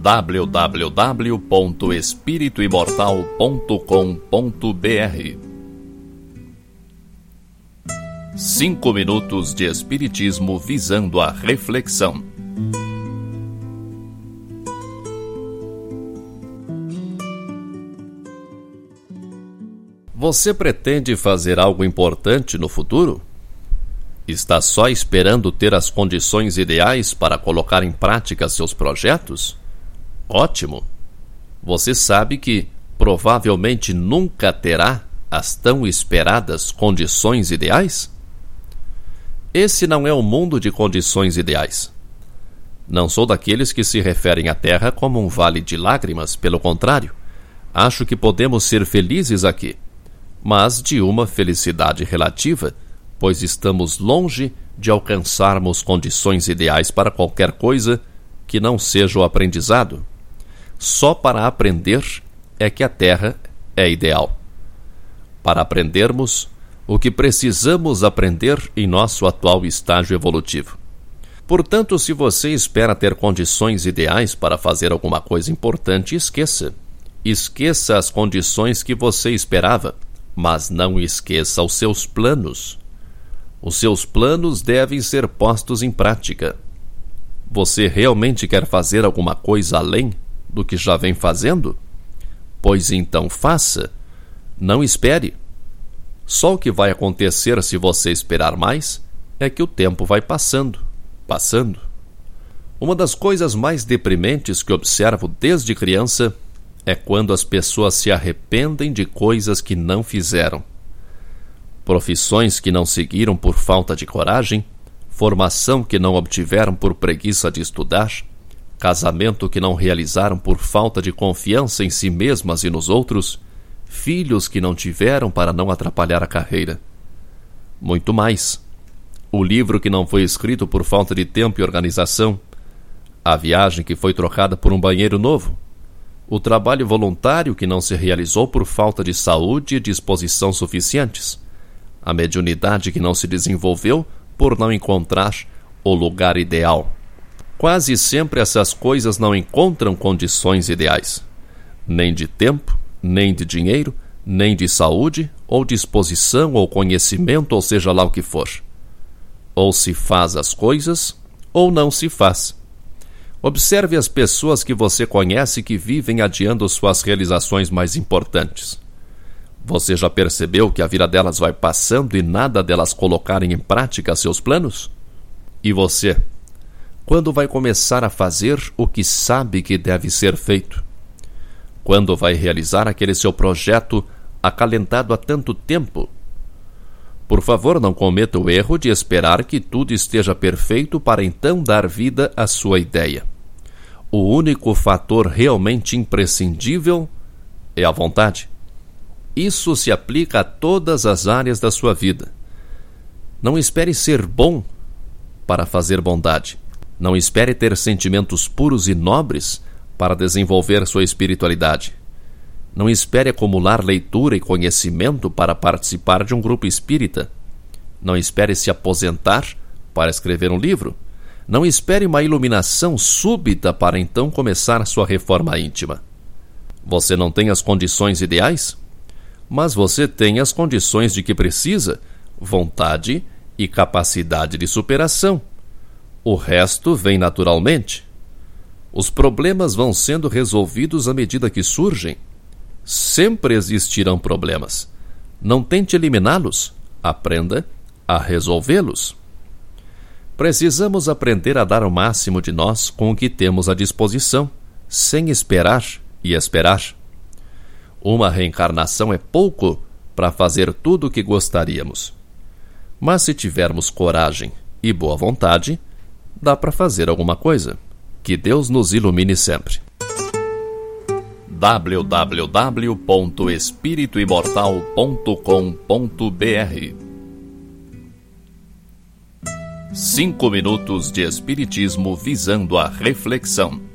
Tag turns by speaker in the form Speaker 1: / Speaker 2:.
Speaker 1: www.espirituimortal.com.br Cinco minutos de Espiritismo visando a reflexão. Você pretende fazer algo importante no futuro? Está só esperando ter as condições ideais para colocar em prática seus projetos? Ótimo! Você sabe que provavelmente nunca terá as tão esperadas condições ideais? Esse não é o mundo de condições ideais. Não sou daqueles que se referem à Terra como um vale de lágrimas, pelo contrário, acho que podemos ser felizes aqui, mas de uma felicidade relativa pois estamos longe de alcançarmos condições ideais para qualquer coisa que não seja o aprendizado. Só para aprender é que a Terra é ideal. Para aprendermos o que precisamos aprender em nosso atual estágio evolutivo. Portanto, se você espera ter condições ideais para fazer alguma coisa importante, esqueça. Esqueça as condições que você esperava, mas não esqueça os seus planos. Os seus planos devem ser postos em prática. Você realmente quer fazer alguma coisa além do que já vem fazendo? Pois então faça. Não espere. Só o que vai acontecer se você esperar mais é que o tempo vai passando, passando. Uma das coisas mais deprimentes que observo desde criança é quando as pessoas se arrependem de coisas que não fizeram profissões que não seguiram por falta de coragem, formação que não obtiveram por preguiça de estudar, casamento que não realizaram por falta de confiança em si mesmas e nos outros, filhos que não tiveram para não atrapalhar a carreira. Muito mais. O livro que não foi escrito por falta de tempo e organização, a viagem que foi trocada por um banheiro novo, o trabalho voluntário que não se realizou por falta de saúde e disposição suficientes a mediunidade que não se desenvolveu por não encontrar o lugar ideal. Quase sempre essas coisas não encontram condições ideais, nem de tempo, nem de dinheiro, nem de saúde, ou disposição, ou conhecimento, ou seja lá o que for. Ou se faz as coisas, ou não se faz. Observe as pessoas que você conhece que vivem adiando suas realizações mais importantes. Você já percebeu que a vida delas vai passando e nada delas colocarem em prática seus planos? E você? Quando vai começar a fazer o que sabe que deve ser feito? Quando vai realizar aquele seu projeto acalentado há tanto tempo? Por favor, não cometa o erro de esperar que tudo esteja perfeito para então dar vida à sua ideia. O único fator realmente imprescindível é a vontade. Isso se aplica a todas as áreas da sua vida. Não espere ser bom para fazer bondade. Não espere ter sentimentos puros e nobres para desenvolver sua espiritualidade. Não espere acumular leitura e conhecimento para participar de um grupo espírita. Não espere se aposentar para escrever um livro. Não espere uma iluminação súbita para então começar sua reforma íntima. Você não tem as condições ideais? mas você tem as condições de que precisa, vontade e capacidade de superação. O resto vem naturalmente. Os problemas vão sendo resolvidos à medida que surgem. Sempre existirão problemas. Não tente eliminá-los, aprenda a resolvê-los. Precisamos aprender a dar o máximo de nós com o que temos à disposição, sem esperar e esperar. Uma reencarnação é pouco para fazer tudo o que gostaríamos. Mas se tivermos coragem e boa vontade, dá para fazer alguma coisa. Que Deus nos ilumine sempre. www.espirituimortal.com.br Cinco minutos de Espiritismo visando a reflexão.